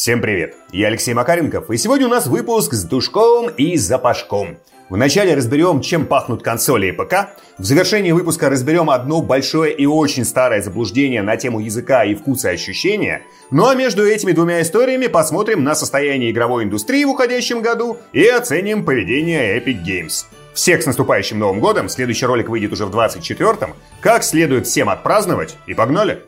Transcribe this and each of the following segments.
Всем привет! Я Алексей Макаренков, и сегодня у нас выпуск с Душковым и Запашком. Вначале разберем, чем пахнут консоли и ПК. В завершении выпуска разберем одно большое и очень старое заблуждение на тему языка и вкуса ощущения. Ну а между этими двумя историями посмотрим на состояние игровой индустрии в уходящем году и оценим поведение Epic Games. Всех с наступающим Новым годом, следующий ролик выйдет уже в 24-м. Как следует всем отпраздновать и погнали!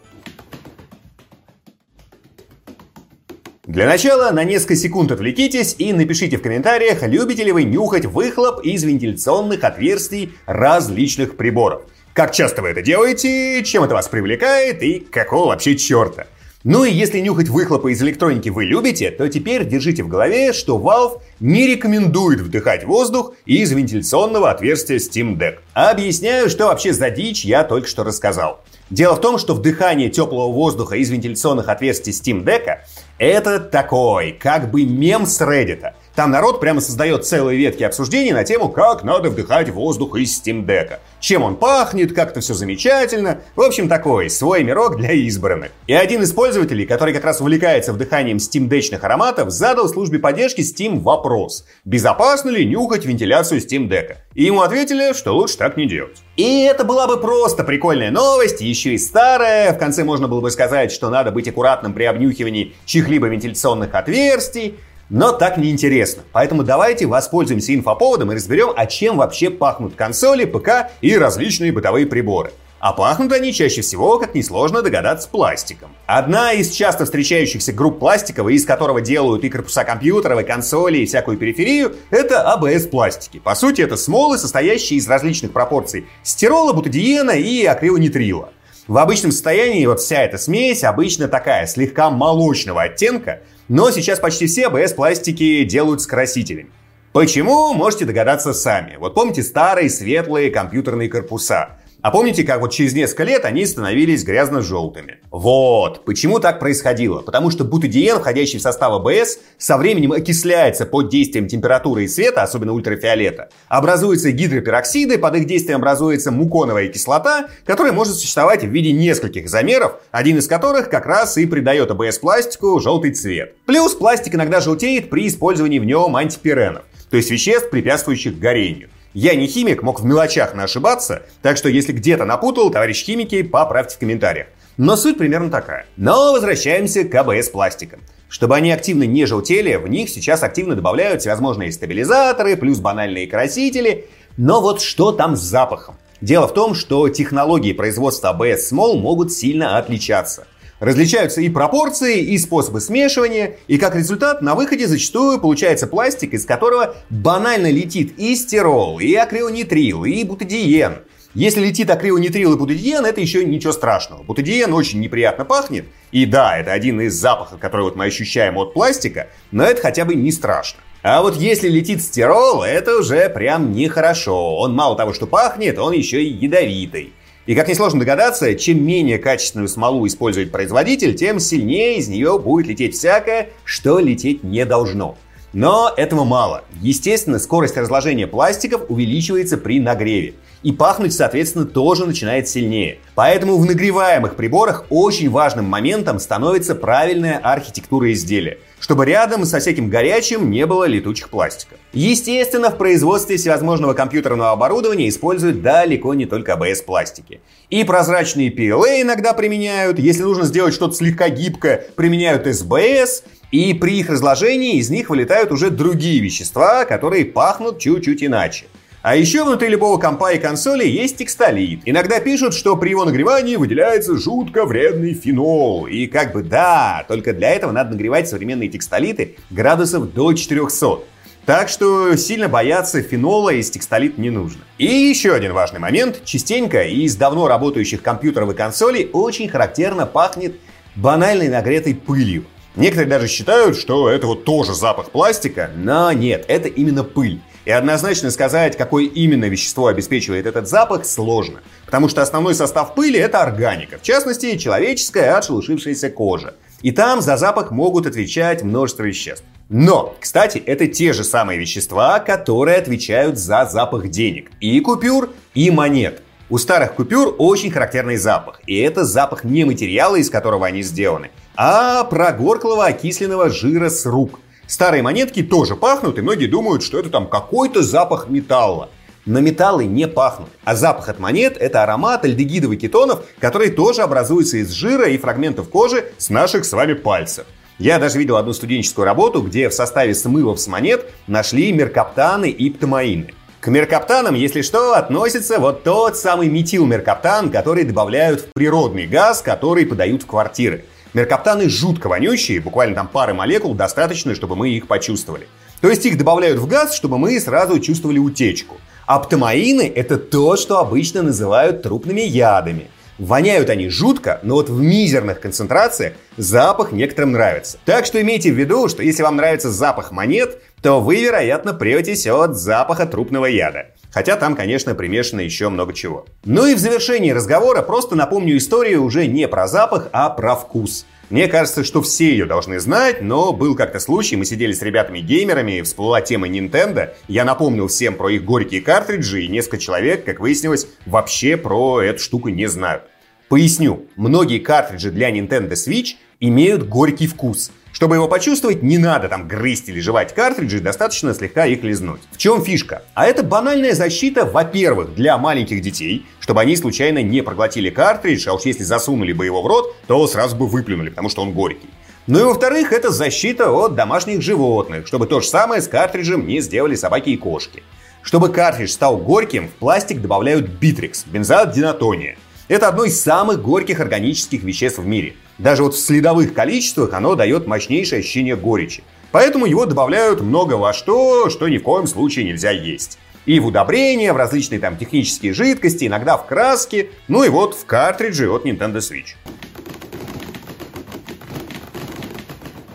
Для начала на несколько секунд отвлекитесь и напишите в комментариях, любите ли вы нюхать выхлоп из вентиляционных отверстий различных приборов. Как часто вы это делаете, чем это вас привлекает и какого вообще черта. Ну и если нюхать выхлопы из электроники вы любите, то теперь держите в голове, что Valve не рекомендует вдыхать воздух из вентиляционного отверстия Steam Deck. Объясняю, что вообще за дичь я только что рассказал. Дело в том, что вдыхание теплого воздуха из вентиляционных отверстий Steam Deck это такой, как бы мем с Reddit. Там народ прямо создает целые ветки обсуждений на тему, как надо вдыхать воздух из Steam Deck. Чем он пахнет, как это все замечательно. В общем, такой, свой мирок для избранных. И один из пользователей, который как раз увлекается вдыханием Steam Deck ароматов, задал службе поддержки Steam вопрос. Безопасно ли нюхать вентиляцию Steam Deck? И ему ответили, что лучше так не делать. И это была бы просто прикольная новость, еще и старая. В конце можно было бы сказать, что надо быть аккуратным при обнюхивании чьих-либо вентиляционных отверстий. Но так неинтересно. Поэтому давайте воспользуемся инфоповодом и разберем, о чем вообще пахнут консоли, ПК и различные бытовые приборы. А пахнут они чаще всего, как несложно догадаться, пластиком. Одна из часто встречающихся групп пластиков, из которого делают и корпуса компьютеров, и консоли, и всякую периферию, это АБС-пластики. По сути, это смолы, состоящие из различных пропорций стирола, бутадиена и акрилонитрила. В обычном состоянии вот вся эта смесь обычно такая, слегка молочного оттенка, но сейчас почти все ABS-пластики делают с красителями. Почему, можете догадаться сами. Вот помните старые светлые компьютерные корпуса? А помните, как вот через несколько лет они становились грязно-желтыми? Вот. Почему так происходило? Потому что бутадиен, входящий в состав АБС, со временем окисляется под действием температуры и света, особенно ультрафиолета. Образуются гидропероксиды, под их действием образуется муконовая кислота, которая может существовать в виде нескольких изомеров, один из которых как раз и придает АБС-пластику желтый цвет. Плюс пластик иногда желтеет при использовании в нем антипиренов, то есть веществ, препятствующих горению. Я не химик, мог в мелочах ошибаться, так что если где-то напутал, товарищ химики, поправьте в комментариях. Но суть примерно такая. Но возвращаемся к АБС-пластикам. Чтобы они активно не желтели, в них сейчас активно добавляют всевозможные стабилизаторы, плюс банальные красители. Но вот что там с запахом? Дело в том, что технологии производства ABS Small могут сильно отличаться. Различаются и пропорции, и способы смешивания, и как результат на выходе зачастую получается пластик, из которого банально летит и стирол, и акрилонитрил, и бутадиен. Если летит акрилонитрил и бутадиен, это еще ничего страшного. Бутадиен очень неприятно пахнет, и да, это один из запахов, который вот мы ощущаем от пластика, но это хотя бы не страшно. А вот если летит стирол, это уже прям нехорошо. Он мало того, что пахнет, он еще и ядовитый. И как несложно догадаться, чем менее качественную смолу использует производитель, тем сильнее из нее будет лететь всякое, что лететь не должно. Но этого мало. Естественно, скорость разложения пластиков увеличивается при нагреве. И пахнуть, соответственно, тоже начинает сильнее. Поэтому в нагреваемых приборах очень важным моментом становится правильная архитектура изделия – чтобы рядом со всяким горячим не было летучих пластиков. Естественно, в производстве всевозможного компьютерного оборудования используют далеко не только ABS-пластики. И прозрачные PLA иногда применяют, если нужно сделать что-то слегка гибкое, применяют SBS, и при их разложении из них вылетают уже другие вещества, которые пахнут чуть-чуть иначе. А еще внутри любого компа и консоли есть текстолит. Иногда пишут, что при его нагревании выделяется жутко вредный фенол. И как бы да, только для этого надо нагревать современные текстолиты градусов до 400. Так что сильно бояться фенола из текстолит не нужно. И еще один важный момент. Частенько из давно работающих компьютеров и консолей очень характерно пахнет банальной нагретой пылью. Некоторые даже считают, что это вот тоже запах пластика, но нет, это именно пыль. И однозначно сказать, какое именно вещество обеспечивает этот запах, сложно. Потому что основной состав пыли – это органика. В частности, человеческая отшелушившаяся кожа. И там за запах могут отвечать множество веществ. Но, кстати, это те же самые вещества, которые отвечают за запах денег. И купюр, и монет. У старых купюр очень характерный запах. И это запах не материала, из которого они сделаны, а прогорклого окисленного жира с рук. Старые монетки тоже пахнут, и многие думают, что это там какой-то запах металла. Но металлы не пахнут, а запах от монет – это аромат альдегидов и кетонов, который тоже образуется из жира и фрагментов кожи с наших с вами пальцев. Я даже видел одну студенческую работу, где в составе смывов с монет нашли меркаптаны и птамаины. К меркаптанам, если что, относится вот тот самый метилмеркаптан, который добавляют в природный газ, который подают в квартиры. Меркаптаны жутко вонючие, буквально там пары молекул достаточно, чтобы мы их почувствовали. То есть их добавляют в газ, чтобы мы сразу чувствовали утечку. Аптомаины – это то, что обычно называют трупными ядами. Воняют они жутко, но вот в мизерных концентрациях запах некоторым нравится. Так что имейте в виду, что если вам нравится запах монет, то вы, вероятно, преетесь от запаха трупного яда. Хотя там, конечно, примешано еще много чего. Ну и в завершении разговора просто напомню историю уже не про запах, а про вкус. Мне кажется, что все ее должны знать, но был как-то случай, мы сидели с ребятами-геймерами, всплыла тема Nintendo, я напомнил всем про их горькие картриджи, и несколько человек, как выяснилось, вообще про эту штуку не знают. Поясню, многие картриджи для Nintendo Switch имеют горький вкус – чтобы его почувствовать, не надо там грызть или жевать картриджи, достаточно слегка их лизнуть. В чем фишка? А это банальная защита, во-первых, для маленьких детей, чтобы они случайно не проглотили картридж, а уж если засунули бы его в рот, то сразу бы выплюнули, потому что он горький. Ну и во-вторых, это защита от домашних животных, чтобы то же самое с картриджем не сделали собаки и кошки. Чтобы картридж стал горьким, в пластик добавляют битрикс, бензоат динатония. Это одно из самых горьких органических веществ в мире. Даже вот в следовых количествах оно дает мощнейшее ощущение горечи. Поэтому его добавляют много во что, что ни в коем случае нельзя есть. И в удобрения, в различные там технические жидкости, иногда в краски, ну и вот в картриджи от Nintendo Switch.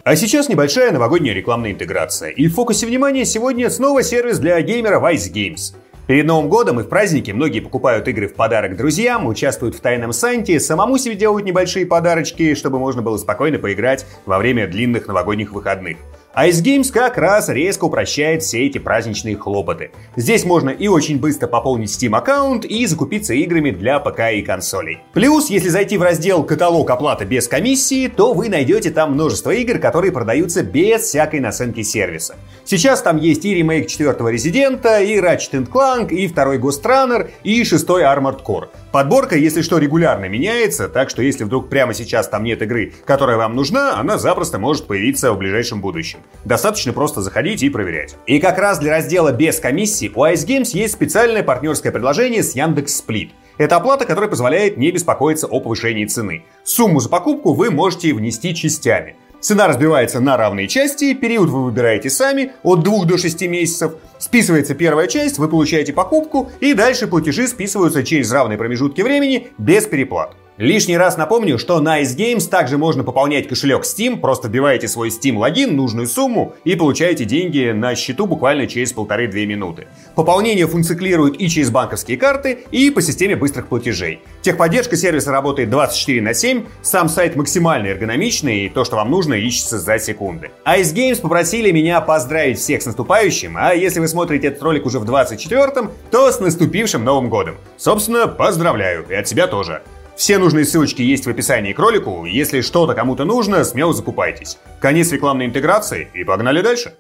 А сейчас небольшая новогодняя рекламная интеграция. И в фокусе внимания сегодня снова сервис для геймеров Ice Games – Перед Новым годом и в праздники многие покупают игры в подарок друзьям, участвуют в тайном санте, самому себе делают небольшие подарочки, чтобы можно было спокойно поиграть во время длинных новогодних выходных. Ice Games как раз резко упрощает все эти праздничные хлопоты. Здесь можно и очень быстро пополнить Steam аккаунт и закупиться играми для ПК и консолей. Плюс, если зайти в раздел «Каталог оплата без комиссии», то вы найдете там множество игр, которые продаются без всякой наценки сервиса. Сейчас там есть и ремейк четвертого Резидента, и Ratchet Clank, и второй Ghost Runner, и шестой Armored Core. Подборка, если что, регулярно меняется, так что если вдруг прямо сейчас там нет игры, которая вам нужна, она запросто может появиться в ближайшем будущем. Достаточно просто заходить и проверять. И как раз для раздела без комиссии у Ice Games есть специальное партнерское предложение с Яндекс Сплит. Это оплата, которая позволяет не беспокоиться о повышении цены. Сумму за покупку вы можете внести частями. Цена разбивается на равные части, период вы выбираете сами, от 2 до 6 месяцев. Списывается первая часть, вы получаете покупку, и дальше платежи списываются через равные промежутки времени без переплат. Лишний раз напомню, что на Ice Games также можно пополнять кошелек Steam, просто вбиваете свой Steam логин, нужную сумму и получаете деньги на счету буквально через полторы-две минуты. Пополнение функционирует и через банковские карты, и по системе быстрых платежей. Техподдержка сервиса работает 24 на 7, сам сайт максимально эргономичный, и то, что вам нужно, ищется за секунды. Ice Games попросили меня поздравить всех с наступающим, а если вы смотрите этот ролик уже в 24-м, то с наступившим Новым Годом. Собственно, поздравляю, и от себя тоже. Все нужные ссылочки есть в описании к ролику. Если что-то кому-то нужно, смело закупайтесь. Конец рекламной интеграции и погнали дальше.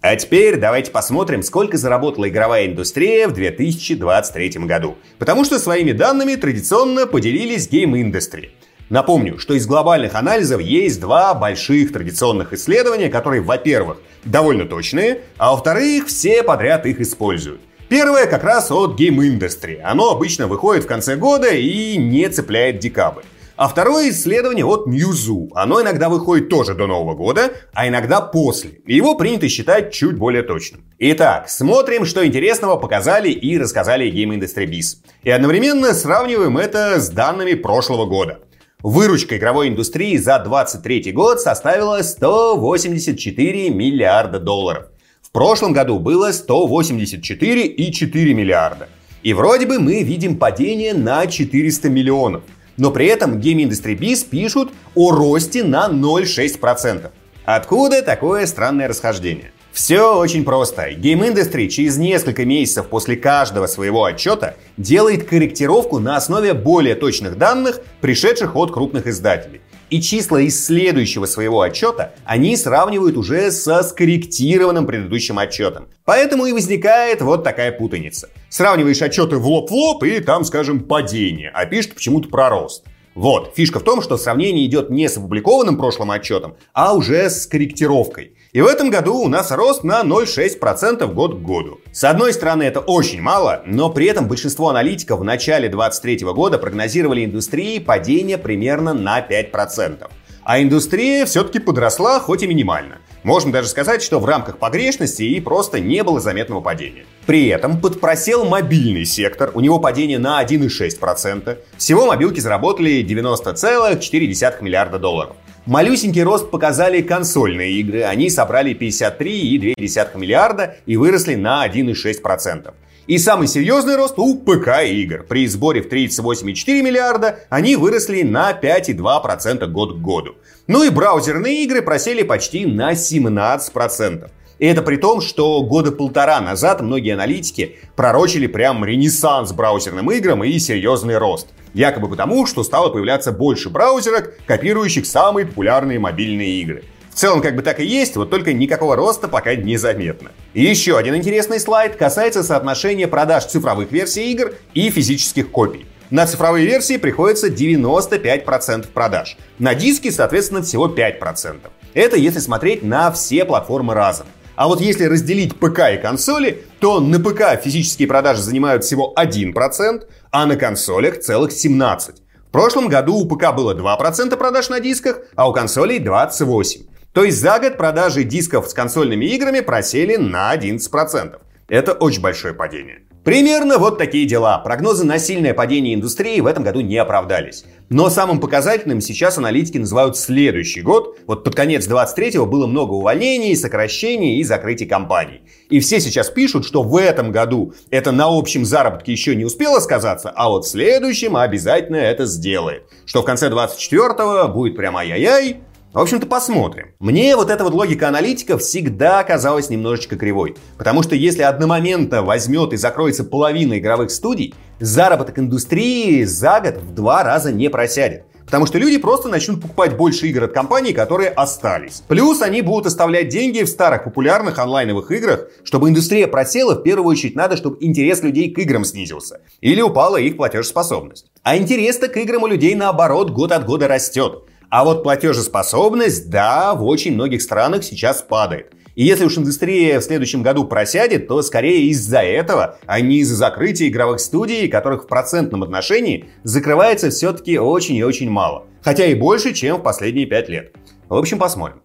А теперь давайте посмотрим, сколько заработала игровая индустрия в 2023 году. Потому что своими данными традиционно поделились Game Industry. Напомню, что из глобальных анализов есть два больших традиционных исследования, которые, во-первых, довольно точные, а во-вторых, все подряд их используют. Первое как раз от Game Industry. Оно обычно выходит в конце года и не цепляет декабрь. А второе исследование от Newzoo. Оно иногда выходит тоже до Нового года, а иногда после. Его принято считать чуть более точным. Итак, смотрим, что интересного показали и рассказали Game Industry Biz. И одновременно сравниваем это с данными прошлого года. Выручка игровой индустрии за 2023 год составила 184 миллиарда долларов. В прошлом году было 184,4 миллиарда. И вроде бы мы видим падение на 400 миллионов. Но при этом Game Industry Biz пишут о росте на 0,6%. Откуда такое странное расхождение? Все очень просто. Game Industry через несколько месяцев после каждого своего отчета делает корректировку на основе более точных данных, пришедших от крупных издателей. И числа из следующего своего отчета они сравнивают уже со скорректированным предыдущим отчетом. Поэтому и возникает вот такая путаница. Сравниваешь отчеты в лоб в лоб и там, скажем, падение, а пишет почему-то про рост. Вот, фишка в том, что сравнение идет не с опубликованным прошлым отчетом, а уже с корректировкой. И в этом году у нас рост на 0,6% год к году. С одной стороны, это очень мало, но при этом большинство аналитиков в начале 2023 года прогнозировали индустрии падение примерно на 5%. А индустрия все-таки подросла, хоть и минимально. Можно даже сказать, что в рамках погрешности и просто не было заметного падения. При этом подпросел мобильный сектор, у него падение на 1,6%. Всего мобилки заработали 90,4 миллиарда долларов. Малюсенький рост показали консольные игры. Они собрали 53,2 миллиарда и выросли на 1,6%. И самый серьезный рост у ПК игр. При сборе в 38,4 миллиарда они выросли на 5,2% год к году. Ну и браузерные игры просели почти на 17%. И это при том, что года полтора назад многие аналитики пророчили прям ренессанс браузерным играм и серьезный рост. Якобы потому, что стало появляться больше браузерок, копирующих самые популярные мобильные игры. В целом, как бы так и есть, вот только никакого роста пока не заметно. И еще один интересный слайд касается соотношения продаж цифровых версий игр и физических копий. На цифровые версии приходится 95% продаж. На диски, соответственно, всего 5%. Это если смотреть на все платформы разом. А вот если разделить ПК и консоли, то на ПК физические продажи занимают всего 1%, а на консолях целых 17%. В прошлом году у ПК было 2% продаж на дисках, а у консолей 28%. То есть за год продажи дисков с консольными играми просели на 11%. Это очень большое падение. Примерно вот такие дела. Прогнозы на сильное падение индустрии в этом году не оправдались. Но самым показательным сейчас аналитики называют следующий год. Вот под конец 23-го было много увольнений, сокращений и закрытий компаний. И все сейчас пишут, что в этом году это на общем заработке еще не успело сказаться, а вот в следующем обязательно это сделает. Что в конце 24-го будет прям ай-яй-яй, в общем-то, посмотрим. Мне вот эта вот логика аналитика всегда казалась немножечко кривой. Потому что если одномоментно возьмет и закроется половина игровых студий, заработок индустрии за год в два раза не просядет. Потому что люди просто начнут покупать больше игр от компаний, которые остались. Плюс они будут оставлять деньги в старых популярных онлайновых играх. Чтобы индустрия просела, в первую очередь надо, чтобы интерес людей к играм снизился. Или упала их платежеспособность. А интерес-то к играм у людей наоборот год от года растет. А вот платежеспособность, да, в очень многих странах сейчас падает. И если уж индустрия в следующем году просядет, то скорее из-за этого, а не из-за закрытия игровых студий, которых в процентном отношении закрывается все-таки очень и очень мало. Хотя и больше, чем в последние пять лет. В общем, посмотрим.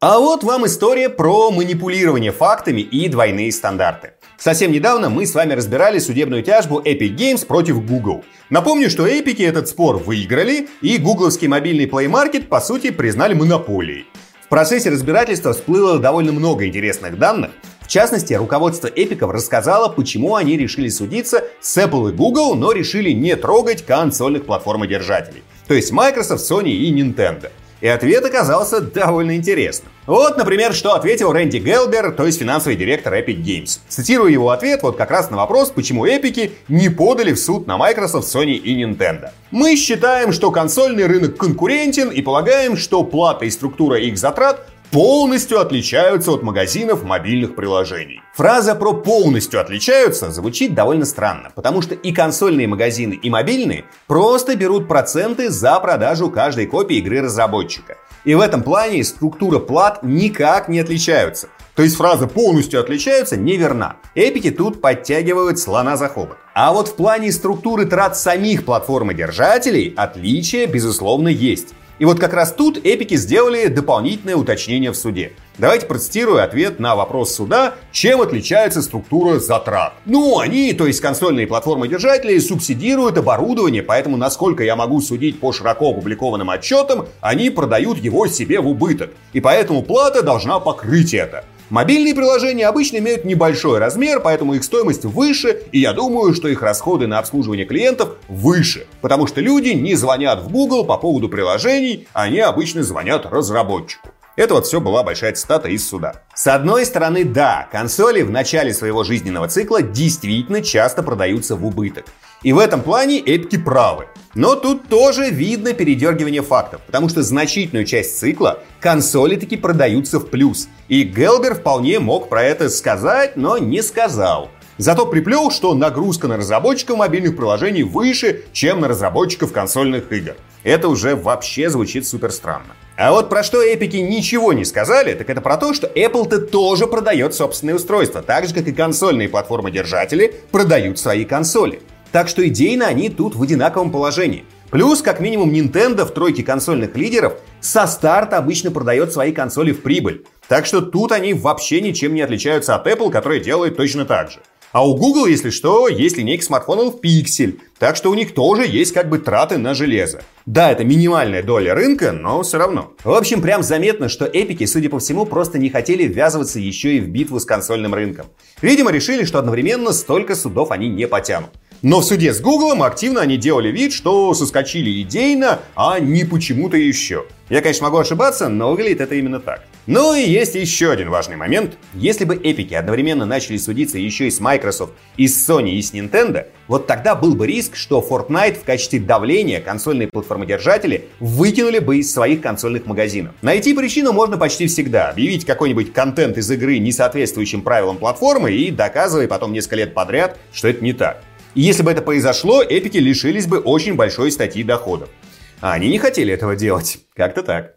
А вот вам история про манипулирование фактами и двойные стандарты. Совсем недавно мы с вами разбирали судебную тяжбу Epic Games против Google. Напомню, что Epic этот спор выиграли, и гугловский мобильный Play Market по сути признали монополией. В процессе разбирательства всплыло довольно много интересных данных. В частности, руководство Эпиков рассказало, почему они решили судиться с Apple и Google, но решили не трогать консольных платформодержателей. То есть Microsoft, Sony и Nintendo. И ответ оказался довольно интересным. Вот, например, что ответил Рэнди Гелбер, то есть финансовый директор Epic Games. Цитирую его ответ вот как раз на вопрос, почему Эпики не подали в суд на Microsoft, Sony и Nintendo. Мы считаем, что консольный рынок конкурентен и полагаем, что плата и структура их затрат полностью отличаются от магазинов мобильных приложений. Фраза про полностью отличаются звучит довольно странно, потому что и консольные магазины, и мобильные просто берут проценты за продажу каждой копии игры разработчика. И в этом плане структура плат никак не отличаются. То есть фраза полностью отличаются неверна. Эпики тут подтягивают слона за хобот. А вот в плане структуры трат самих платформодержателей отличия безусловно есть. И вот как раз тут эпики сделали дополнительное уточнение в суде. Давайте процитирую ответ на вопрос суда, чем отличается структура затрат. Ну, они, то есть консольные платформы-держатели, субсидируют оборудование, поэтому, насколько я могу судить по широко опубликованным отчетам, они продают его себе в убыток. И поэтому плата должна покрыть это. Мобильные приложения обычно имеют небольшой размер, поэтому их стоимость выше, и я думаю, что их расходы на обслуживание клиентов выше, потому что люди не звонят в Google по поводу приложений, они обычно звонят разработчику. Это вот все была большая цитата из суда. С одной стороны, да, консоли в начале своего жизненного цикла действительно часто продаются в убыток. И в этом плане эпики правы. Но тут тоже видно передергивание фактов, потому что значительную часть цикла консоли таки продаются в плюс. И Гелбер вполне мог про это сказать, но не сказал. Зато приплел, что нагрузка на разработчиков мобильных приложений выше, чем на разработчиков консольных игр. Это уже вообще звучит супер странно. А вот про что эпики ничего не сказали, так это про то, что Apple-то тоже продает собственные устройства, так же, как и консольные платформы-держатели продают свои консоли. Так что идейно они тут в одинаковом положении. Плюс, как минимум, Nintendo в тройке консольных лидеров со старта обычно продает свои консоли в прибыль. Так что тут они вообще ничем не отличаются от Apple, который делает точно так же. А у Google, если что, есть линейка смартфонов Pixel, так что у них тоже есть как бы траты на железо. Да, это минимальная доля рынка, но все равно. В общем, прям заметно, что эпики, судя по всему, просто не хотели ввязываться еще и в битву с консольным рынком. Видимо, решили, что одновременно столько судов они не потянут. Но в суде с Гуглом активно они делали вид, что соскочили идейно, а не почему-то еще. Я, конечно, могу ошибаться, но выглядит это именно так. Ну и есть еще один важный момент. Если бы эпики одновременно начали судиться еще и с Microsoft, и с Sony, и с Nintendo, вот тогда был бы риск, что Fortnite в качестве давления консольные платформодержатели выкинули бы из своих консольных магазинов. Найти причину можно почти всегда. Объявить какой-нибудь контент из игры не соответствующим правилам платформы и доказывай потом несколько лет подряд, что это не так. И если бы это произошло, эпики лишились бы очень большой статьи доходов. А они не хотели этого делать. Как-то так.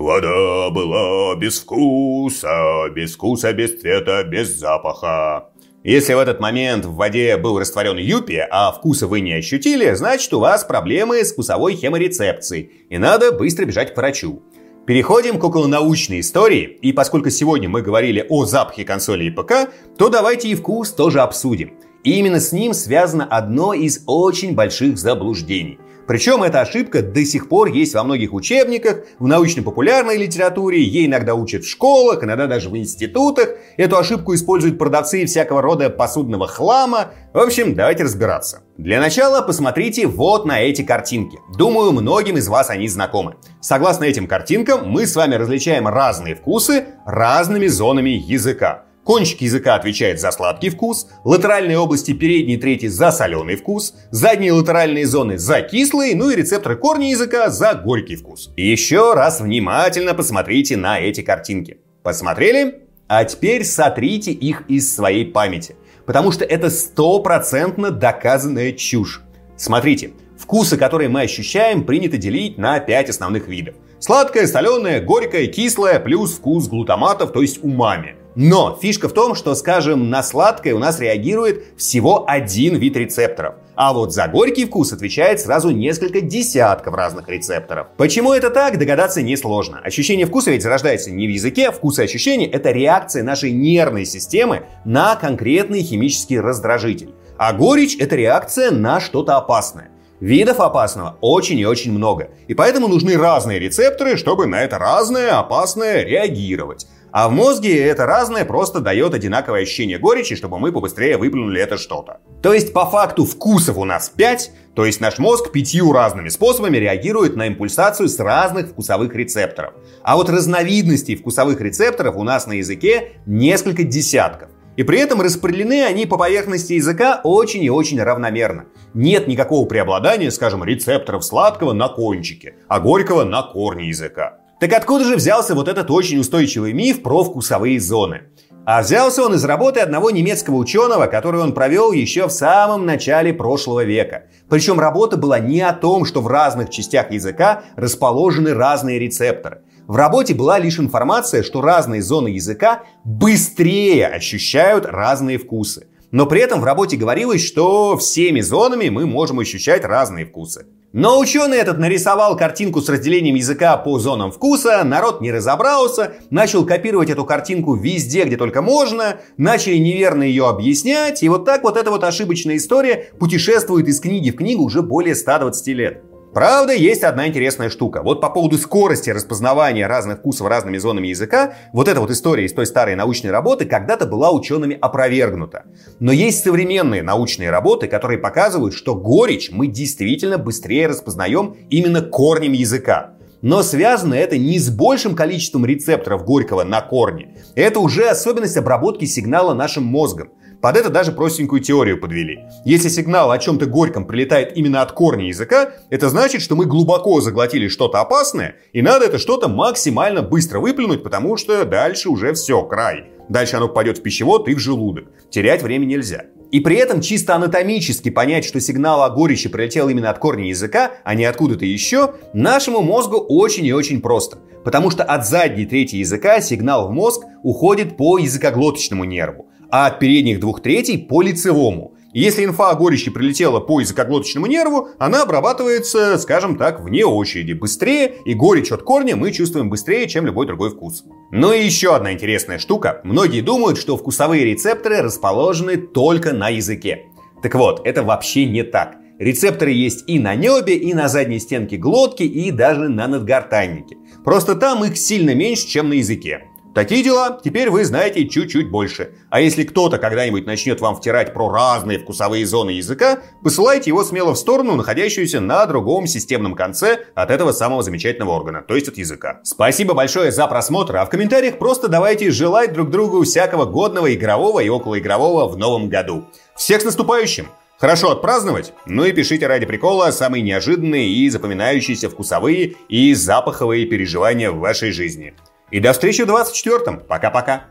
Вода была без вкуса, без вкуса, без цвета, без запаха. Если в этот момент в воде был растворен юпи, а вкуса вы не ощутили, значит у вас проблемы с вкусовой хеморецепцией, и надо быстро бежать к врачу. Переходим к околонаучной истории, и поскольку сегодня мы говорили о запахе консоли и ПК, то давайте и вкус тоже обсудим. И именно с ним связано одно из очень больших заблуждений – причем эта ошибка до сих пор есть во многих учебниках, в научно-популярной литературе, ей иногда учат в школах, иногда даже в институтах. Эту ошибку используют продавцы всякого рода посудного хлама. В общем, давайте разбираться. Для начала посмотрите вот на эти картинки. Думаю, многим из вас они знакомы. Согласно этим картинкам, мы с вами различаем разные вкусы разными зонами языка. Кончик языка отвечает за сладкий вкус, латеральные области передней трети за соленый вкус, задние латеральные зоны за кислый, ну и рецепторы корня языка за горький вкус. Еще раз внимательно посмотрите на эти картинки. Посмотрели? А теперь сотрите их из своей памяти. Потому что это стопроцентно доказанная чушь. Смотрите, вкусы, которые мы ощущаем, принято делить на 5 основных видов. Сладкое, соленое, горькое, кислое, плюс вкус глутаматов, то есть умами. Но фишка в том, что, скажем, на сладкое у нас реагирует всего один вид рецепторов. А вот за горький вкус отвечает сразу несколько десятков разных рецепторов. Почему это так, догадаться несложно. Ощущение вкуса ведь зарождается не в языке, вкус и ощущение — это реакция нашей нервной системы на конкретный химический раздражитель. А горечь — это реакция на что-то опасное. Видов опасного очень и очень много. И поэтому нужны разные рецепторы, чтобы на это разное опасное реагировать. А в мозге это разное просто дает одинаковое ощущение горечи, чтобы мы побыстрее выплюнули это что-то. То есть по факту вкусов у нас 5, то есть наш мозг пятью разными способами реагирует на импульсацию с разных вкусовых рецепторов. А вот разновидностей вкусовых рецепторов у нас на языке несколько десятков. И при этом распределены они по поверхности языка очень и очень равномерно. Нет никакого преобладания, скажем, рецепторов сладкого на кончике, а горького на корне языка. Так откуда же взялся вот этот очень устойчивый миф про вкусовые зоны? А взялся он из работы одного немецкого ученого, которую он провел еще в самом начале прошлого века. Причем работа была не о том, что в разных частях языка расположены разные рецепторы. В работе была лишь информация, что разные зоны языка быстрее ощущают разные вкусы. Но при этом в работе говорилось, что всеми зонами мы можем ощущать разные вкусы. Но ученый этот нарисовал картинку с разделением языка по зонам вкуса, народ не разобрался, начал копировать эту картинку везде, где только можно, начали неверно ее объяснять, и вот так вот эта вот ошибочная история путешествует из книги в книгу уже более 120 лет. Правда, есть одна интересная штука. Вот по поводу скорости распознавания разных вкусов разными зонами языка, вот эта вот история из той старой научной работы когда-то была учеными опровергнута. Но есть современные научные работы, которые показывают, что горечь мы действительно быстрее распознаем именно корнем языка. Но связано это не с большим количеством рецепторов горького на корне. Это уже особенность обработки сигнала нашим мозгом. Под это даже простенькую теорию подвели. Если сигнал о чем-то горьком прилетает именно от корня языка, это значит, что мы глубоко заглотили что-то опасное, и надо это что-то максимально быстро выплюнуть, потому что дальше уже все, край. Дальше оно попадет в пищевод и в желудок. Терять время нельзя. И при этом чисто анатомически понять, что сигнал о горечи прилетел именно от корня языка, а не откуда-то еще, нашему мозгу очень и очень просто. Потому что от задней трети языка сигнал в мозг уходит по языкоглоточному нерву а от передних двух третей по лицевому. если инфа о горечи прилетела по языкоглоточному нерву, она обрабатывается, скажем так, вне очереди, быстрее, и горечь от корня мы чувствуем быстрее, чем любой другой вкус. Ну и еще одна интересная штука. Многие думают, что вкусовые рецепторы расположены только на языке. Так вот, это вообще не так. Рецепторы есть и на небе, и на задней стенке глотки, и даже на надгортаннике. Просто там их сильно меньше, чем на языке. Такие дела, теперь вы знаете чуть-чуть больше. А если кто-то когда-нибудь начнет вам втирать про разные вкусовые зоны языка, посылайте его смело в сторону, находящуюся на другом системном конце от этого самого замечательного органа, то есть от языка. Спасибо большое за просмотр, а в комментариях просто давайте желать друг другу всякого годного игрового и околоигрового в новом году. Всех с наступающим! Хорошо отпраздновать? Ну и пишите ради прикола самые неожиданные и запоминающиеся вкусовые и запаховые переживания в вашей жизни. И до встречи в 24-м. Пока-пока.